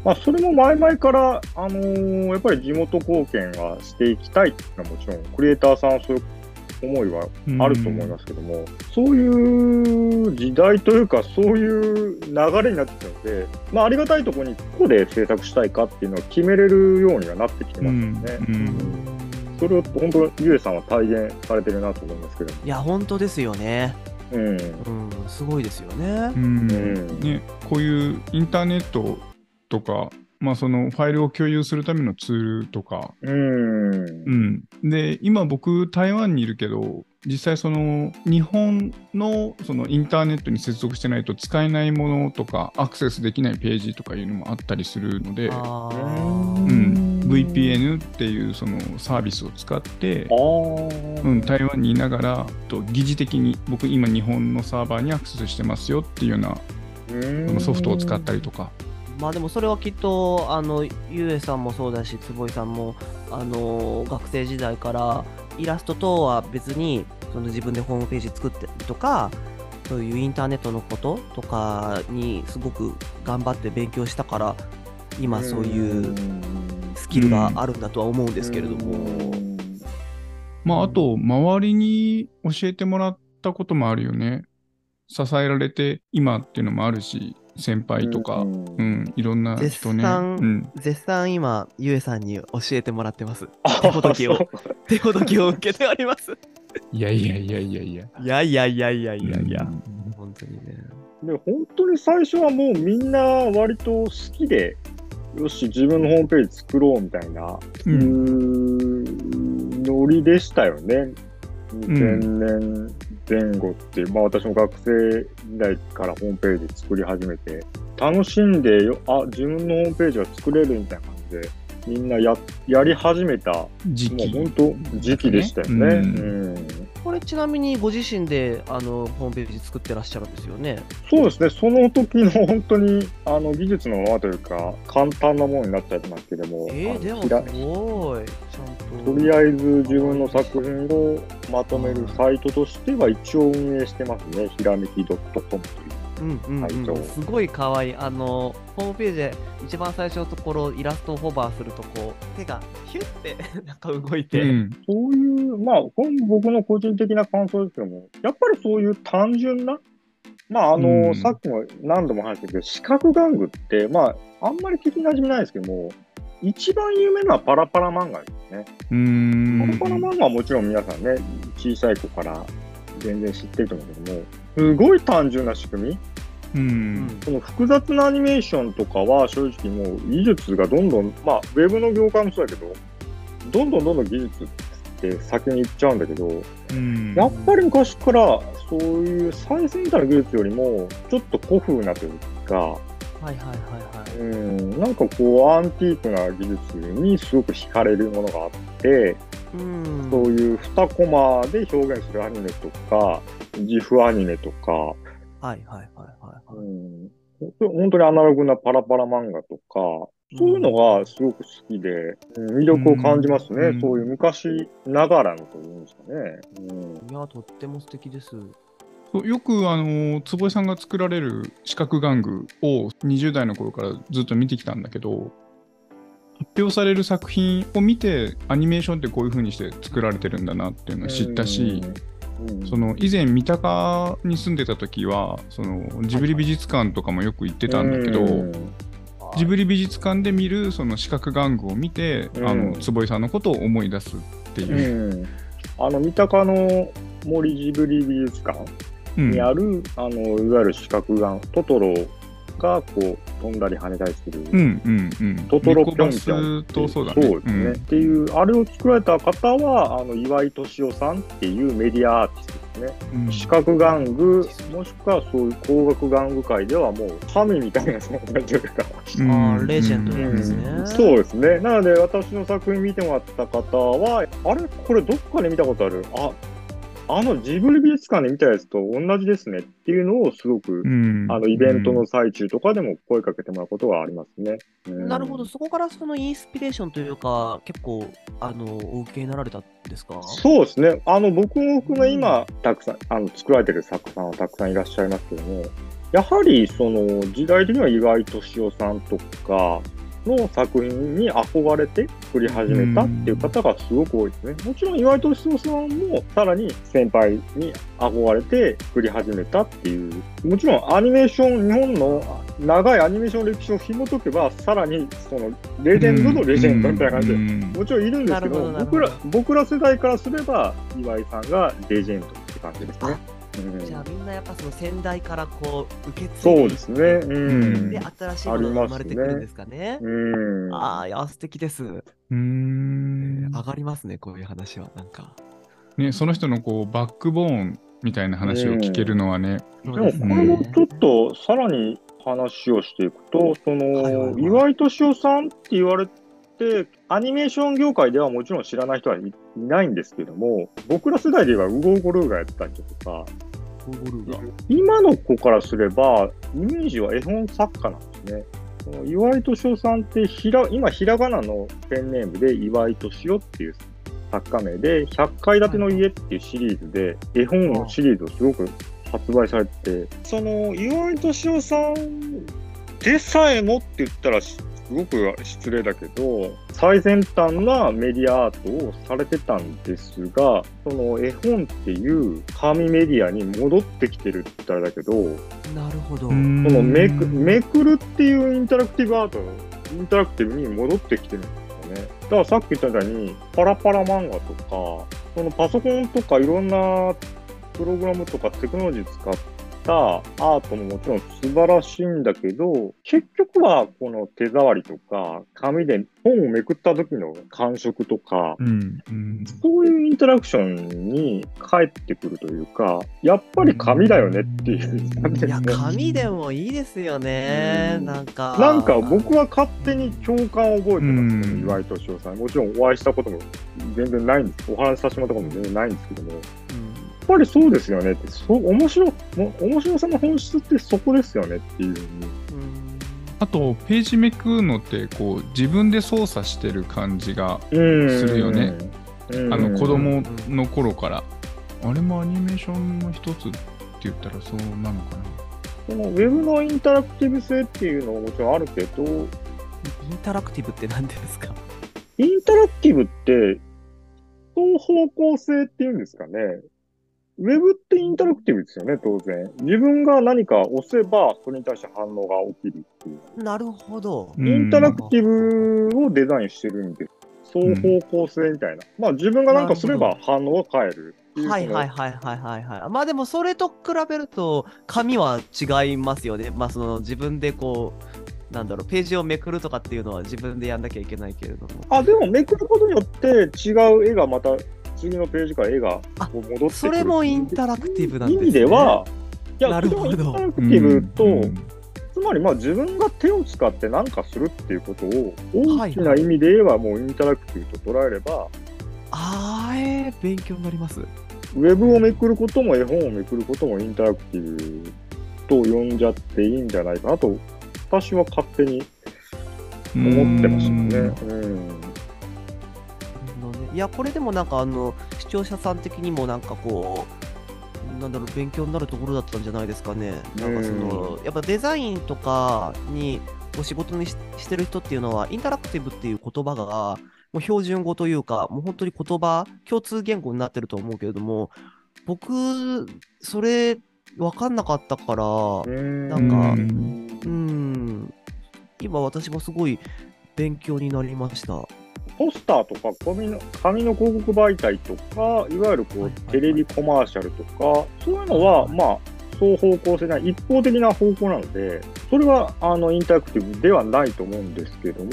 [SPEAKER 4] まあ、それも前々から、あのーやっぱり地元貢献はしていきたいっていうのはもちろん、クリエイターさんはそういう思いはあると思いますけども、そういう時代というか、そういう流れになってきたので、まあ、ありがたいところに、ここで制作したいかっていうのを決めれるようにはなってきてますよね。
[SPEAKER 3] うん
[SPEAKER 4] それを本当、ゆえさんは体現されてるなと思いますけど。
[SPEAKER 2] いや、本当ですよね。
[SPEAKER 4] うん。
[SPEAKER 2] うん、すごいですよね
[SPEAKER 3] う。ん
[SPEAKER 4] うん
[SPEAKER 3] ね、こういうインターネットとか、まあ、そのファイルを共有するためのツールとか、
[SPEAKER 4] うん。
[SPEAKER 3] うん、で今僕台湾にいるけど実際その日本のそのインターネットに接続してないと使えないものとかアクセスできないページとかいうのもあったりするので、
[SPEAKER 2] あ
[SPEAKER 3] う
[SPEAKER 2] ー
[SPEAKER 3] ん、VPN っていうそのサービスを使ってうん、台湾にいながらと疑似的に僕今日本のサーバーにアクセスしてますよっていうようなそのソフトを使ったりとか。
[SPEAKER 2] まあでもそれはきっと、あの、ゆえさんもそうだし、坪井さんも、あの、学生時代から、イラストとは別に、その自分でホームページ作ってとか、そういうインターネットのこととかにすごく頑張って勉強したから、今そういうスキルがあるんだとは思うんですけれども。
[SPEAKER 3] まあ、あと、周りに教えてもらったこともあるよね。支えられて今っていうのもあるし、先輩とか、
[SPEAKER 4] うん
[SPEAKER 3] うん、いろんな人ね。
[SPEAKER 2] 絶賛
[SPEAKER 3] うん、
[SPEAKER 2] 絶賛今、ゆえさんに教えてもらってます。
[SPEAKER 4] あ
[SPEAKER 2] 手ほどきを手ほどきを受けております。
[SPEAKER 3] いやいやいやいやいや。
[SPEAKER 2] いやいやいやいやいやいや、
[SPEAKER 3] うん
[SPEAKER 2] 本当にね。
[SPEAKER 4] で本当に最初はもうみんな割と好きで、よし、自分のホームページ作ろうみたいな、
[SPEAKER 3] う
[SPEAKER 4] うんーノリでしたよね。2000年前後って、まあ私も学生時代からホームページ作り始めて、楽しんでよ、あ、自分のホームページは作れるみたいな感じで、みんなややり始めた、
[SPEAKER 3] 時期も。
[SPEAKER 4] う本当時期でしたよね。
[SPEAKER 3] う
[SPEAKER 4] うんん
[SPEAKER 2] これちなみにご自身であのホームページ作ってらっしゃるんですよね？
[SPEAKER 4] そうですね、その時の本当にあの技術のままというか、簡単なものになっちゃってますけども、
[SPEAKER 2] えー、でもすごい。ちゃんと。
[SPEAKER 4] とりあえず自分の作品をまとめるサイトとしては一応運営してますね、ひらめき .com という。
[SPEAKER 2] うんうん
[SPEAKER 4] はいそう
[SPEAKER 2] うん、すごい可愛いあのホームページで一番最初のところイラストをホバーするとこう手がヒュッて なんか動いて、
[SPEAKER 3] うん。
[SPEAKER 4] そういう、まあ、僕の個人的な感想ですけども、やっぱりそういう単純な、まあ、あの、
[SPEAKER 3] うん
[SPEAKER 4] さっきも何度も話したけど、四角玩具って、まあ、あんまり聞きなじみないですけども、一番有名なのはパラパラ漫画ですね。
[SPEAKER 3] うーん。
[SPEAKER 4] パラパラ漫画はもちろん皆さんね、小さい子から全然知ってると思うけども、すごい単純な仕組み。
[SPEAKER 3] う。
[SPEAKER 2] うんん
[SPEAKER 4] その複雑なアニメーションとかは正直もう技術がどんどん、まあ、ウェブの業界もそうだけど、どんどんどんどん技術って先に行っちゃうんだけど、
[SPEAKER 3] うん。
[SPEAKER 4] やっぱり昔からそういう最先端の技術よりも、ちょっと古風なというか、
[SPEAKER 2] はいはいはいはい。
[SPEAKER 4] うん、なんかこうアンティークな技術にすごく惹かれるものがあって、
[SPEAKER 2] うん。
[SPEAKER 4] そういう2コマで表現するアニメとか、自負アニメとか、
[SPEAKER 2] はいはいはいはい。
[SPEAKER 4] うん、本当にアナログなパラパラ漫画とか、そういうのがすごく好きで、うん魅力を感じますね。
[SPEAKER 3] うん
[SPEAKER 4] そういう昔ながらのというんですかね。うん
[SPEAKER 2] いや、とっても素敵です。
[SPEAKER 3] よくあの坪井さんが作られる四角玩具を20代の頃からずっと見てきたんだけど発表される作品を見てアニメーションってこういう風にして作られてるんだなっていうのを知ったし、
[SPEAKER 4] うん。
[SPEAKER 3] その以前三鷹に住んでた時はそのジブリ美術館とかもよく行ってたんだけど、
[SPEAKER 4] うん。
[SPEAKER 3] ジブリ美術館で見るその四角玩具を見て、
[SPEAKER 4] うん。
[SPEAKER 3] あの坪井さんのことを思い出すっていう。
[SPEAKER 4] うん。あの三鷹の森ジブリ美術館
[SPEAKER 3] うん。
[SPEAKER 4] にある、あのいわゆる四角眼トトロがこう飛んだり跳ねたりする、
[SPEAKER 3] うんうんうん。
[SPEAKER 4] トトロ
[SPEAKER 3] ネコバ
[SPEAKER 4] ぴょんぴょん
[SPEAKER 3] スとそうだね。
[SPEAKER 4] そうですね、っていうあれを作られた方はあの岩井敏夫さんっていうメディアアーティストですね。
[SPEAKER 3] うん。
[SPEAKER 4] 視覚玩具もしくはそういう工学玩具界ではもう神みたいな存在というか、
[SPEAKER 3] うん。
[SPEAKER 2] あーレジェンド
[SPEAKER 3] うん
[SPEAKER 2] なんですね。
[SPEAKER 4] うん。そうですね。なので私の作品見てもらった方はあれ？これどっかで見たことある。ああのジブリ美術館で見たやつと同じですねっていうのをすごく、
[SPEAKER 3] うん
[SPEAKER 4] あのイベントの最中とかでも声かけてもらうことがありますね。うん
[SPEAKER 2] なるほど、そこからそのインスピレーションというか、結構、あの、お受けになられたんですか？
[SPEAKER 4] そうですね。あの、僕も含め今、たくさん、あの、作られてる作家さんはたくさんいらっしゃいますけども、やはり、その、時代的には岩井敏夫さんとかの作品に憧れて作り始めたっていう方がすごく多いですね。もちろん岩井敏夫さんもさらに先輩に憧れて作り始めたっていう、もちろんアニメーション、日本の長いアニメーション歴史を紐解けば、さらにそのレジェンドのレジェンドみたいな感じで、
[SPEAKER 3] うん
[SPEAKER 4] もちろんいるんですけど、
[SPEAKER 2] どど
[SPEAKER 4] 僕ら、僕ら世代からすれば、岩井さんがレジェンドって感じですね。うん
[SPEAKER 2] じゃあみんなやっぱその先代からこう受け継い
[SPEAKER 4] そうですね。うん。
[SPEAKER 2] で新しいものが生まれてくるんですかね。
[SPEAKER 4] うん。
[SPEAKER 2] ああ、いや、素敵です。
[SPEAKER 3] うーん
[SPEAKER 2] 上がりますね、こういう話は。なんか。
[SPEAKER 3] ね、その人のこうバックボーンみたいな話を聞けるのはね、
[SPEAKER 2] で
[SPEAKER 4] でも、これもちょっとさらに話をしていくと、その、
[SPEAKER 2] はいはいはい
[SPEAKER 4] 岩井敏夫さんって言われて、アニメーション業界ではもちろん知らない人はいいないんですけども、僕ら世代で言えばウゴウゴルーがやってたりとか、今の子からすれば、イメージは絵本作家なんですね。岩井敏夫さんってひら、今、ひらがなのペンネームで岩井敏夫っていう作家名で、100階建ての家っていうシリーズで、絵本のシリーズをすごく発売されてて、その岩井敏夫さんでさえもって言ったらすごく失礼だけど、最先端なメディアアートをされてたんですが、その絵本っていう紙メディアに戻ってきてるって言ったらだけど、
[SPEAKER 2] なるほど。
[SPEAKER 4] そのめくめくるっていうインタラクティブアート、インタラクティブに戻ってきてるんですよね。だからさっき言ったみたいに、パラパラ漫画とか、そのパソコンとかいろんなプログラムとかテクノロジー使ったアートももちろん素晴らしいんだけど、結局はこの手触りとか、紙で本をめくった時の感触とか、
[SPEAKER 3] うんうん
[SPEAKER 4] そういうインタラクションに返ってくるというか、やっぱり紙だよねっていう感じ
[SPEAKER 2] いや、
[SPEAKER 4] ですね。
[SPEAKER 2] 紙でもいいですよね。
[SPEAKER 4] うん
[SPEAKER 2] なんか。
[SPEAKER 4] なんか僕は勝手に共感を覚えてます、
[SPEAKER 3] うん
[SPEAKER 4] 岩井敏夫さん。もちろんお会いしたことも全然ないんです。お話しさせてもらったことも全然ないんですけども、やっ
[SPEAKER 2] うん
[SPEAKER 4] ぱりそうですよねって、そう面白も面白さの本質ってそこですよねっていうふうに。
[SPEAKER 2] うん
[SPEAKER 3] あとページめくるのってこう自分で操作してる感じが
[SPEAKER 4] うん
[SPEAKER 3] するよね。
[SPEAKER 4] うん
[SPEAKER 3] あの子供の頃からあれもアニメーションの一つって言ったらそうなのかな
[SPEAKER 4] そのウェブのインタラクティブ性っていうのももちろんあるけど、
[SPEAKER 2] インタラクティブって何ですか？
[SPEAKER 4] インタラクティブって、双方向性っていうんですかね。ウェブってインタラクティブですよね、当然。自分が何か押せば、それに対して反応が起きるっていう。
[SPEAKER 2] なるほど。
[SPEAKER 3] うん
[SPEAKER 4] インタラクティブをデザインしてるんです。双方向性みたいな。まあ自分が何かすれば反応が変える。
[SPEAKER 2] はいはいはいはいはいはい。まあでもそれと比べると紙は違いますよね。まあその自分でこう、なんだろう、ページをめくるとかっていうのは自分でやんなきゃいけないけれども。
[SPEAKER 4] あ、でもめくることによって違う絵がまた次のページから絵が戻ってくる。
[SPEAKER 2] それもインタラクティブなんですね。
[SPEAKER 4] 意味では、いや、
[SPEAKER 2] なるほど
[SPEAKER 4] でもインタラクティブと、
[SPEAKER 3] うん
[SPEAKER 4] つまりまあ自分が手を使って何かするっていうことを
[SPEAKER 2] はい
[SPEAKER 4] 大きな意味で言えばもうインタラクティブと捉えれば、
[SPEAKER 2] あーえー、勉強になります。
[SPEAKER 4] ウェブをめくることも絵本をめくることもインタラクティブと呼んじゃっていいんじゃないかなと、私は勝手に思ってますよね。うん。
[SPEAKER 2] いや、これでもなんかあの、視聴者さん的にもなんかこう、なんだろう、勉強になるところだったんじゃないですかね。なんかその、やっぱデザインとかにお仕事にししてる人っていうのは、インタラクティブっていう言葉が、もう標準語というか、もう本当に言葉、共通言語になってると思うけれども、僕、それ、分かんなかったから、
[SPEAKER 4] うん
[SPEAKER 2] なんか
[SPEAKER 3] うん
[SPEAKER 2] うん、今私もすごい勉強になりました。
[SPEAKER 4] ポスターとか紙の紙の広告媒体とか、いわゆるこう、テレビコマーシャルとか、そういうのは、まあ、双方向性な一方的な方向なので、それはあのインタラクティブではないと思うんですけども、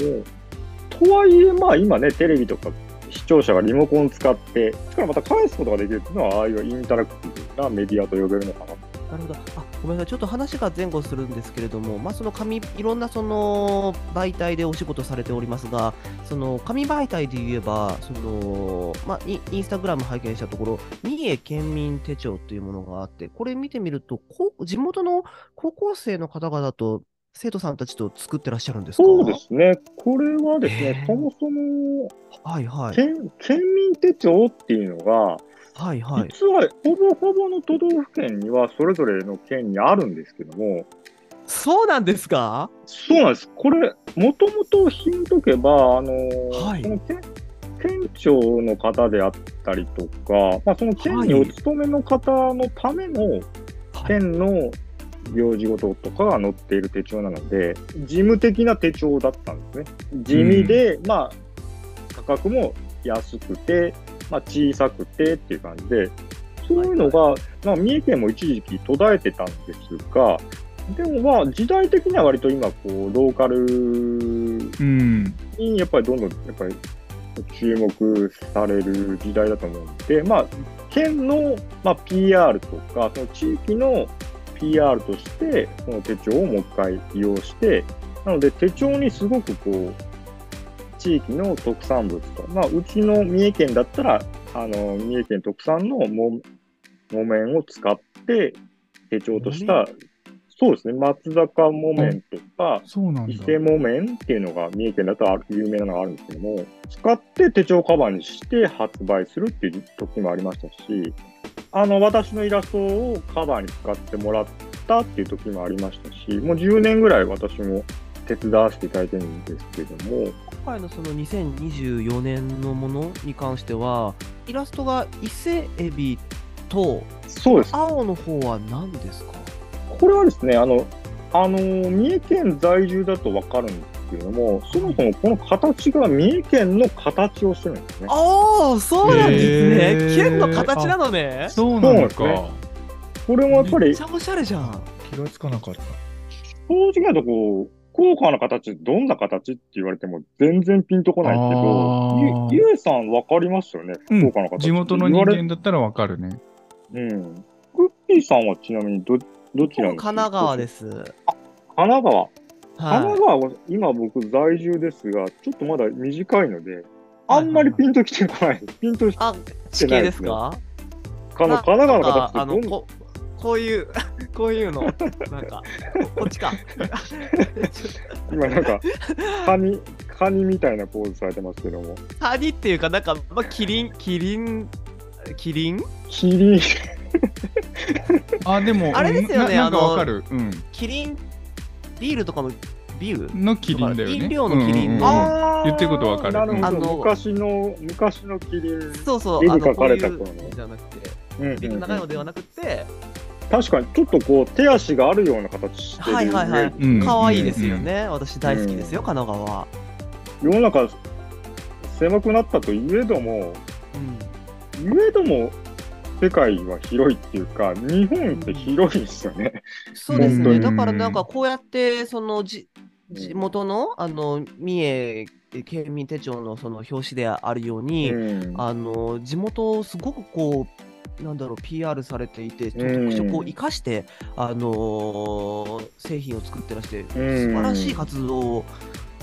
[SPEAKER 4] とはいえ、まあ今ね、テレビとか視聴者がリモコン使って、しかもまた返すことができるっていうのは、ああいうインタラクティブなメディアと呼べるのかなと。
[SPEAKER 2] なるほど。あ、ごめんなさい。ちょっと話が前後するんですけれども、まあ、その紙、いろんなその媒体でお仕事されておりますが、その紙媒体で言えば、その、まあ、インスタグラム拝見したところ、三重県民手帳というものがあって、これ見てみると、地元の高校生の方々と生徒さんたちと作ってらっしゃるんですか？
[SPEAKER 4] そうですね。これはですねそもそも
[SPEAKER 2] はいはい。
[SPEAKER 4] 県、県民手帳っていうのが、
[SPEAKER 2] はいはい。
[SPEAKER 4] 実はほぼほぼの都道府県にはそれぞれの県にあるんですけども、
[SPEAKER 2] そうなんですか？
[SPEAKER 4] そうなんです。これ、もともとひんとけば、あのー
[SPEAKER 2] はい
[SPEAKER 4] その県県庁の方であったりとか、まあ、その県にお勤めの方のための
[SPEAKER 2] はい
[SPEAKER 4] 県の行事事とかが載っている手帳なので、事務的な手帳だったんですね。地味で、まあ、価格も安くて、まあ、小さくてっていう感じで、そういうのが、まあ、三重県も一時期途絶えてたんですが、でもまあ、時代的には割と今、こう、ローカル
[SPEAKER 3] うん。
[SPEAKER 4] にやっぱりどんどん、やっぱり注目される時代だと思うんで、まあ、県の、まあ、PR とか、その地域の PR として、その手帳をもう一回利用して、なので手帳にすごくこう、地域の特産物と、まあ、うちの三重県だったら、あの、三重県特産のも木綿を使って手帳とした、そうですね、松坂木綿とか。伊勢木綿っていうのが三重県だとある有名なのがあるんですけども、使って手帳カバーにして発売するっていう時もありましたし、あの、私のイラストをカバーに使ってもらったっていう時もありましたし、もう10年ぐらい私も手伝わせていただいてるんですけども、
[SPEAKER 2] 今回のその2024年のものに関しては、イラストが伊勢エビと
[SPEAKER 4] そうです。
[SPEAKER 2] 青の方は何ですか？
[SPEAKER 4] これはですね、あの、あの、三重県在住だとわかるんですけれども、そもそもこの形が三重県の形をしてるんですね。
[SPEAKER 2] ああ、そうなんです
[SPEAKER 3] へ
[SPEAKER 2] ね。
[SPEAKER 3] ー
[SPEAKER 2] 県の形なのね。
[SPEAKER 3] そうなのか
[SPEAKER 4] そうなん。これもやっぱり
[SPEAKER 2] めっちゃおしゃれじゃん。
[SPEAKER 3] 気がつかなかった。
[SPEAKER 4] 正直なとこ、高価な形、どんな形って言われても全然ピンとこないけ
[SPEAKER 3] あ
[SPEAKER 4] ど、
[SPEAKER 3] ー
[SPEAKER 4] ゆゆえさんわかりますよね、
[SPEAKER 3] うん
[SPEAKER 4] 福岡の形。
[SPEAKER 3] 地元の人
[SPEAKER 4] 言われ
[SPEAKER 3] 間だったらわかるね。
[SPEAKER 4] うん。クッピーさんはちなみにど、どちら
[SPEAKER 2] 神奈川です。
[SPEAKER 4] す。神奈川。神
[SPEAKER 2] は
[SPEAKER 4] 奈川は今僕在住ですが、ちょっとまだ短いので、あんまりピンときてこないです。ピンとし
[SPEAKER 2] い。あ、地形ですか？
[SPEAKER 4] かの神奈川の
[SPEAKER 2] ああの
[SPEAKER 4] 形ってどん
[SPEAKER 2] ここういう こういうのなんかここっちか
[SPEAKER 4] 今なんか、カニ、カニみたいなポーズされてますけども。
[SPEAKER 2] 谷っていうかなんかまあキリンキリンキリン？
[SPEAKER 4] キリン、
[SPEAKER 3] あ、でも、
[SPEAKER 2] あれですよねあの
[SPEAKER 3] わかる。うん。
[SPEAKER 2] キリンビールとかのビール？
[SPEAKER 3] のキリンだよね。
[SPEAKER 2] 飲料のキリン
[SPEAKER 3] うんうんうん。言ってることわかる。
[SPEAKER 4] なるほど。
[SPEAKER 2] あの
[SPEAKER 4] 昔の、昔のキリン。
[SPEAKER 2] そうそう
[SPEAKER 4] 絵に描かれた頃の
[SPEAKER 2] じゃなくて
[SPEAKER 4] うんうんうん。
[SPEAKER 2] ビールの長いのではなくて。
[SPEAKER 4] 確かに、ちょっとこう、手足があるような形してる。
[SPEAKER 2] はいはいはい。
[SPEAKER 3] うん
[SPEAKER 2] 可愛いですよね。私大好きですよ神奈川
[SPEAKER 4] 世の中、狭くなったといえども、
[SPEAKER 2] うん。
[SPEAKER 4] いえども、世界は広いっていうか、日本って広いですよね。
[SPEAKER 2] そうですね。だからなんかこうやってそのじ地元のあの三重県民手帳のその表紙であるように、
[SPEAKER 4] うん
[SPEAKER 2] あの地元をすごくこうなんだろう PR されていて、特色を生かして、あのー製品を作ってらして、素晴らしい活動を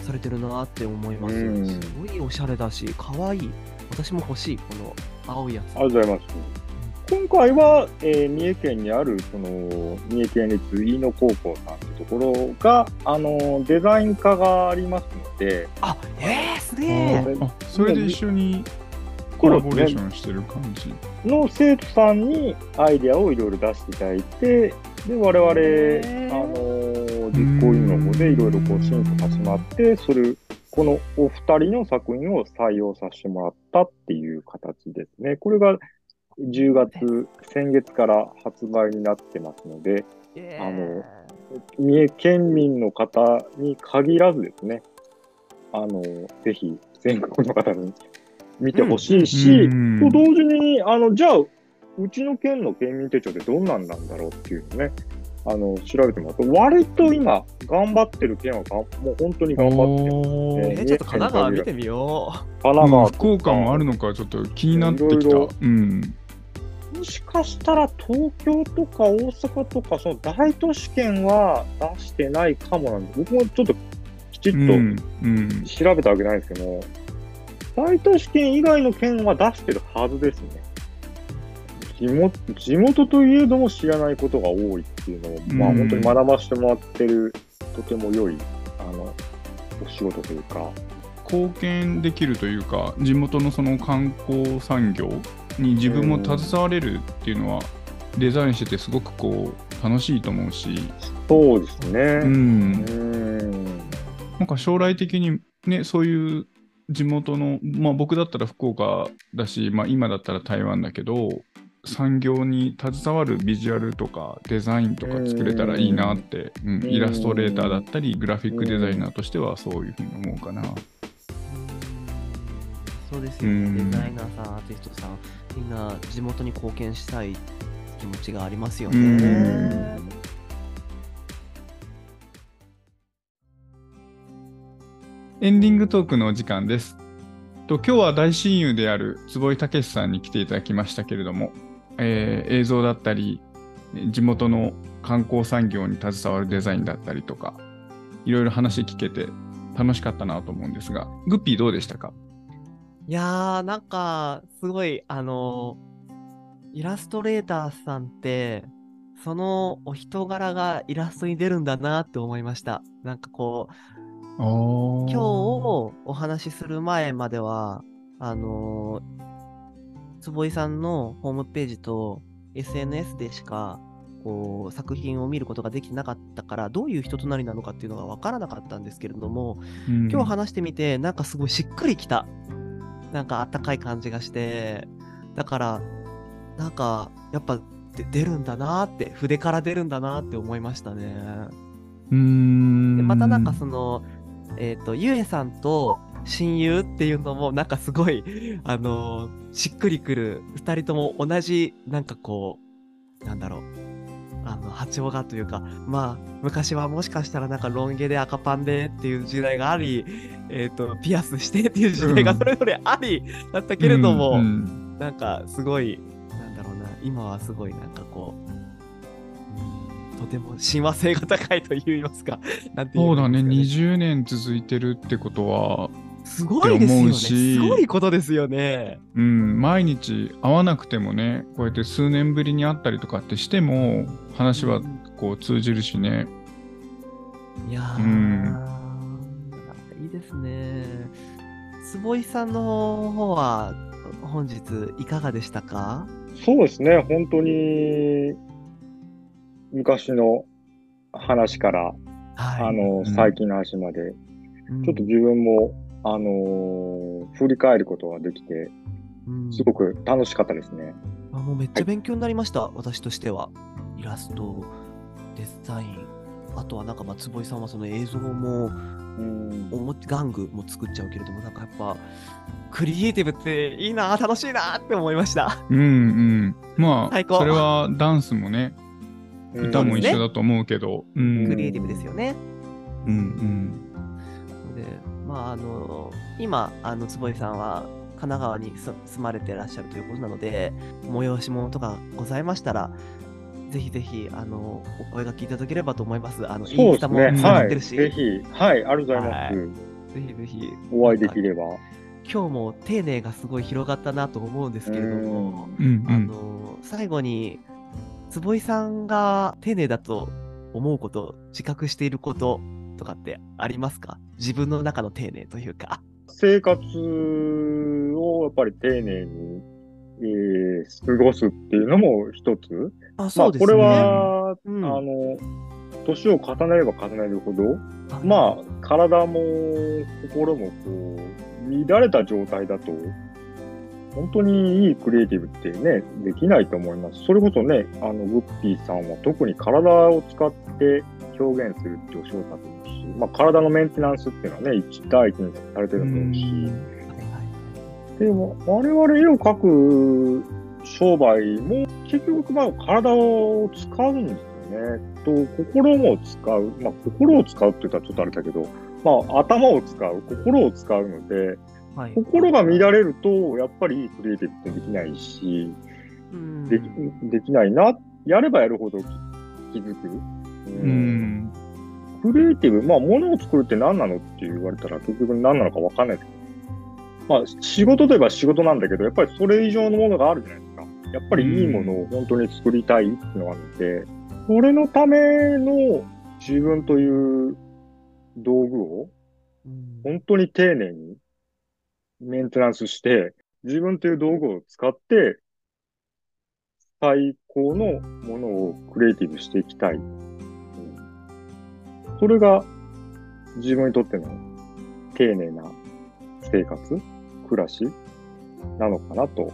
[SPEAKER 2] されてるなって思います。
[SPEAKER 4] うん
[SPEAKER 2] すごいおしゃれだし、可愛い。私も欲しい、この青いやつ。
[SPEAKER 4] ありがとうございます。今回は、えー三重県にある、その、三重県立飯野高校さんというところが、あの、デザイン科がありますので、
[SPEAKER 2] あ、えー、すげ
[SPEAKER 3] あ
[SPEAKER 2] え。
[SPEAKER 3] それで一緒にコラボレーションしてる感じ。
[SPEAKER 4] の生徒さんにアイデアをいろいろ出していただいて、で、我々、
[SPEAKER 2] ー
[SPEAKER 4] あの、実行委員の方でいろいろこう審査始まって、それ、このお二人の作品を採用させてもらったっていう形ですね。これが10月、先月から発売になってますので、
[SPEAKER 2] え
[SPEAKER 4] あの三重県民の方に限らずですね、あの、ぜひ全国の方に見てほしいし、
[SPEAKER 3] うん。
[SPEAKER 4] と同時に、あの、じゃあ、うちの県の県民手帳ってどんなんなんだろうっていうのね、あの、調べてもらうと、割と今、頑張ってる県はがん、もう本当に頑張ってる。
[SPEAKER 3] おー。
[SPEAKER 2] えーちょっと神奈川見てみよ
[SPEAKER 4] 神奈川
[SPEAKER 3] 福岡もあるのかちょっと気になってきた。
[SPEAKER 4] いろいろ
[SPEAKER 3] うん。
[SPEAKER 4] もしかしたら東京とか大阪とか、その大都市圏は出してないかもなんで、僕もちょっときちっと
[SPEAKER 3] うん。うん。
[SPEAKER 4] 調べたわけないですけども、大都市圏以外の県は出してるはずですね。地元地元といえども知らないことが多いっていうのを、まあ
[SPEAKER 3] うん
[SPEAKER 4] 本当に学ばせてもらってる、とても良い、あの、お仕事というか、
[SPEAKER 3] 貢献できるというか、地元のその観光産業に自分も携われるっていうのは、デザインしててすごくこう楽しいと思うし、
[SPEAKER 4] そうですね。
[SPEAKER 3] う。
[SPEAKER 4] うんん。
[SPEAKER 3] なんか将来的にね、そういう地元の、まあ僕だったら福岡だし、まあ今だったら台湾だけど、産業に携わるビジュアルとかデザインとか作れたらいいなって、うん
[SPEAKER 4] うん
[SPEAKER 3] イラストレーターだったり、グラフィックデザイナーとしてはそういうふうに思うかな。
[SPEAKER 2] う。そうですよね、
[SPEAKER 3] うん
[SPEAKER 2] デザイナーさん、アーティストさん、みんな地元に貢献したい気持ちがありますよ
[SPEAKER 3] うん
[SPEAKER 2] ね。
[SPEAKER 3] エンディングトークのお時間です。と今日は大親友である坪井武さんに来ていただきましたけれども、えー映像だったり、地元の観光産業に携わるデザインだったりとか、いろいろ話聞けて楽しかったなと思うんですが、グッピーどうでしたか？
[SPEAKER 2] いやー、なんか、すごい、あのイラストレーターさんって、そのお人柄がイラストに出るんだなって思いました。なんかこう、
[SPEAKER 3] 今
[SPEAKER 2] 今日お話しする前までは、あの坪井さんのホームページと SNS でしか、こう、作品を見ることができてなかったから、どういう人となりなのかっていうのが分からなかったんですけれども、今日話してみて、なんかすごいしっくりきた。なんかあったかい感じがして、だから、なんか、やっぱで出るんだなーって、筆から出るんだなーって思いましたね。
[SPEAKER 3] うーん
[SPEAKER 2] でまたなんかその、えっ、と、ゆえさんと親友っていうのも、なんかすごい、あのーしっくりくる、二人とも同じ、なんかこう、なんだろう、あの、波長がというか、まあ、昔はもしかしたらなんかロン毛で赤パンでっていう時代があり、えっ、と、ピアスしてっていう時代が
[SPEAKER 3] うん。
[SPEAKER 2] それぞれあり、だったけれども、
[SPEAKER 3] うんうん。
[SPEAKER 2] なんかすごい、なんだろうな、今はすごいなんかこう、うんとても親和性が高いと言いますか、なんて言
[SPEAKER 3] そうだね、
[SPEAKER 2] えばいいんですか
[SPEAKER 3] 20年続いてるってことは、
[SPEAKER 2] すごいですよね。すごいことですよね。
[SPEAKER 3] うん、毎日会わなくてもね、こうやって数年ぶりに会ったりとかってしても、話はこう通じるしね。
[SPEAKER 2] いやー、
[SPEAKER 3] うん
[SPEAKER 2] いいですね。坪井さんの方は本日いかがでしたか？
[SPEAKER 4] そうですね、本当に、昔の話から、
[SPEAKER 2] はい。
[SPEAKER 4] あの、
[SPEAKER 3] ん
[SPEAKER 4] 最近の話まで、
[SPEAKER 2] うん
[SPEAKER 4] ちょっと自分も、あのー振り返ることができて、
[SPEAKER 2] うん
[SPEAKER 4] すごく楽しかったですね。
[SPEAKER 2] あもうめっちゃ勉強になりました、私としては。イラスト、デザイン、あとはなんかまあ坪井さんはその映像も、
[SPEAKER 4] うん
[SPEAKER 2] おも玩具も作っちゃうけれども、なんかやっぱ、クリエイティブっていいな、楽しいなって思いました。
[SPEAKER 3] うんうん。まあ、
[SPEAKER 2] 最高
[SPEAKER 3] それはダンスもね、
[SPEAKER 4] うん
[SPEAKER 3] 歌も一緒だと思うけど。うん
[SPEAKER 2] クリエイティブですよね。
[SPEAKER 3] うんうん。
[SPEAKER 2] で、まあ、あの、今、あの、坪井さんは、神奈川に住住まれてらっしゃるということなので、催し物とかございましたら、ぜひぜひ、あの、お声掛けいただければと思います。あの、インスタも
[SPEAKER 4] そうですね。
[SPEAKER 2] つなが
[SPEAKER 4] はい。
[SPEAKER 2] ってるし、
[SPEAKER 4] ぜひ、はい、ありがとうございます。
[SPEAKER 2] ぜひぜひ、
[SPEAKER 4] お会いできれば。
[SPEAKER 2] 今日も丁寧がすごい広がったなと思うんですけれども、あ
[SPEAKER 3] うんうん。
[SPEAKER 2] の最後に坪井さんが丁寧だと思うこと自覚していることとかってありますか？自分の中の丁寧というか。
[SPEAKER 4] 生活をやっぱり丁寧に、えー過ごすっていうのも一つ。
[SPEAKER 2] あ
[SPEAKER 4] まあ、これは、
[SPEAKER 2] うん
[SPEAKER 4] あの、年を重ねれば重ねるほど、
[SPEAKER 2] あ
[SPEAKER 4] まあ、体も心もこう、乱れた状態だと、本当にいいクリエイティブってね、できないと思います。それこそね、あの、グッピーさんは特に体を使って表現するってお仕事だとし、まあ、体のメンテナンスっていうのはね、一第一にされてると思うし、
[SPEAKER 2] はいはい
[SPEAKER 4] でも、我々絵を描く商売も結局まあ体を使うんですよね。と、心も使う。まあ、心を使うって言ったらちょっとあれだけど、まあ、頭を使う、心を使うので、
[SPEAKER 2] はい
[SPEAKER 4] 心が乱れると、やっぱりクリエイティブってできないし、
[SPEAKER 2] うん
[SPEAKER 4] できできないな。やればやるほど気気づく。う
[SPEAKER 3] うん。
[SPEAKER 4] クリエイティブ、まあ、物を作るって何なのって言われたら、結局何なのか分かんないですけど、まあ、仕事といえば仕事なんだけど、やっぱりそれ以上のものがあるじゃないですか。やっぱりいいものを本当に作りたいっていうのがあるので、それのための自分という道具を
[SPEAKER 2] うん
[SPEAKER 4] 本当に丁寧にメンテナンスして、自分という道具を使って、最高のものをクリエイティブしていきたい。うんそれが自分にとっての丁寧な生活、暮らしなのかなと。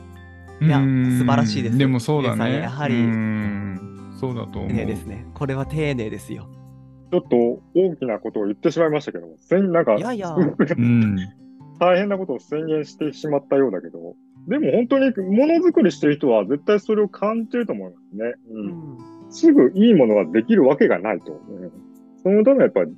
[SPEAKER 2] いや
[SPEAKER 3] うん
[SPEAKER 2] 素晴らしいです
[SPEAKER 3] でもそうだ
[SPEAKER 2] 皆さん
[SPEAKER 3] ね。
[SPEAKER 2] やはり
[SPEAKER 3] うんそうだと思う。
[SPEAKER 2] 丁寧ですね。これは丁寧ですよ。
[SPEAKER 4] ちょっと大きなことを言ってしまいましたけども、宣なんか、
[SPEAKER 2] いやいや。
[SPEAKER 4] 大変なことを宣言してしまったようだけど、でも本当にものづくりしてる人は絶対それを感じてると思いますね。う。
[SPEAKER 2] うんん
[SPEAKER 4] すぐいいものができるわけがないと。うんそのためやっぱり、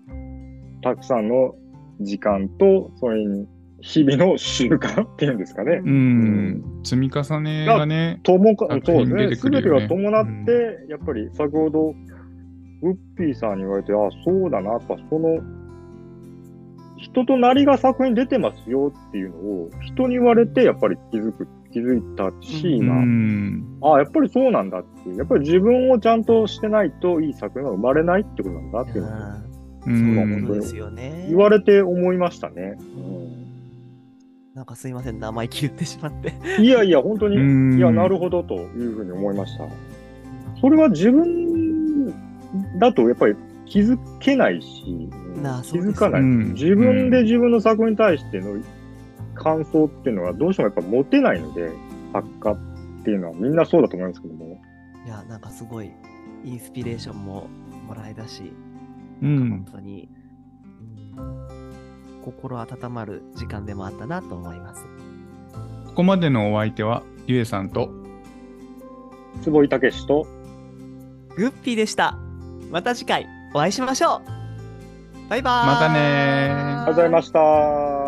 [SPEAKER 4] たくさんの時間と、それに日々の習慣っていうんですかね。
[SPEAKER 3] うん。積み重ねがね。
[SPEAKER 4] ともそうですね。すべてが伴って、やっぱり先ほど、ウッピーさんに言われて、あ、そうだな、やっぱその、人となりが作品に出てますよっていうのを、人に言われて、やっぱり気づく、気づいたし、
[SPEAKER 3] う
[SPEAKER 4] 今、
[SPEAKER 3] ん。
[SPEAKER 4] あやっぱりそうなんだっていう、やっぱり自分をちゃんとしてないといい作品が生まれないってことなんだっていうのを
[SPEAKER 2] う
[SPEAKER 3] うん
[SPEAKER 2] そう
[SPEAKER 4] 本当に
[SPEAKER 2] ね。
[SPEAKER 4] 言われて思いましたね。
[SPEAKER 2] なんかすいません、生意気言ってしまって。
[SPEAKER 4] いやいや、本当に、
[SPEAKER 3] うん
[SPEAKER 4] いや、なるほどというふうに思いました。それは自分だとやっぱり気づけないし、気づかない、
[SPEAKER 3] そうですね
[SPEAKER 4] 自分で自分の作品に対しての感想っていうのはどうしてもやっぱ持てないので、作家っていうのはみんなそうだと思いますけども。
[SPEAKER 2] いや、なんかすごいインスピレーションももらえたし、
[SPEAKER 3] うん
[SPEAKER 2] 本。当に、うん心温まる時間でもあったなと思います。
[SPEAKER 3] ここまでのお相手は、ゆえさんと、
[SPEAKER 4] 坪井武史と
[SPEAKER 2] グッピーでした。また次回お会いしましょう。バイバーイ。
[SPEAKER 3] またねー
[SPEAKER 4] ありがとうございました。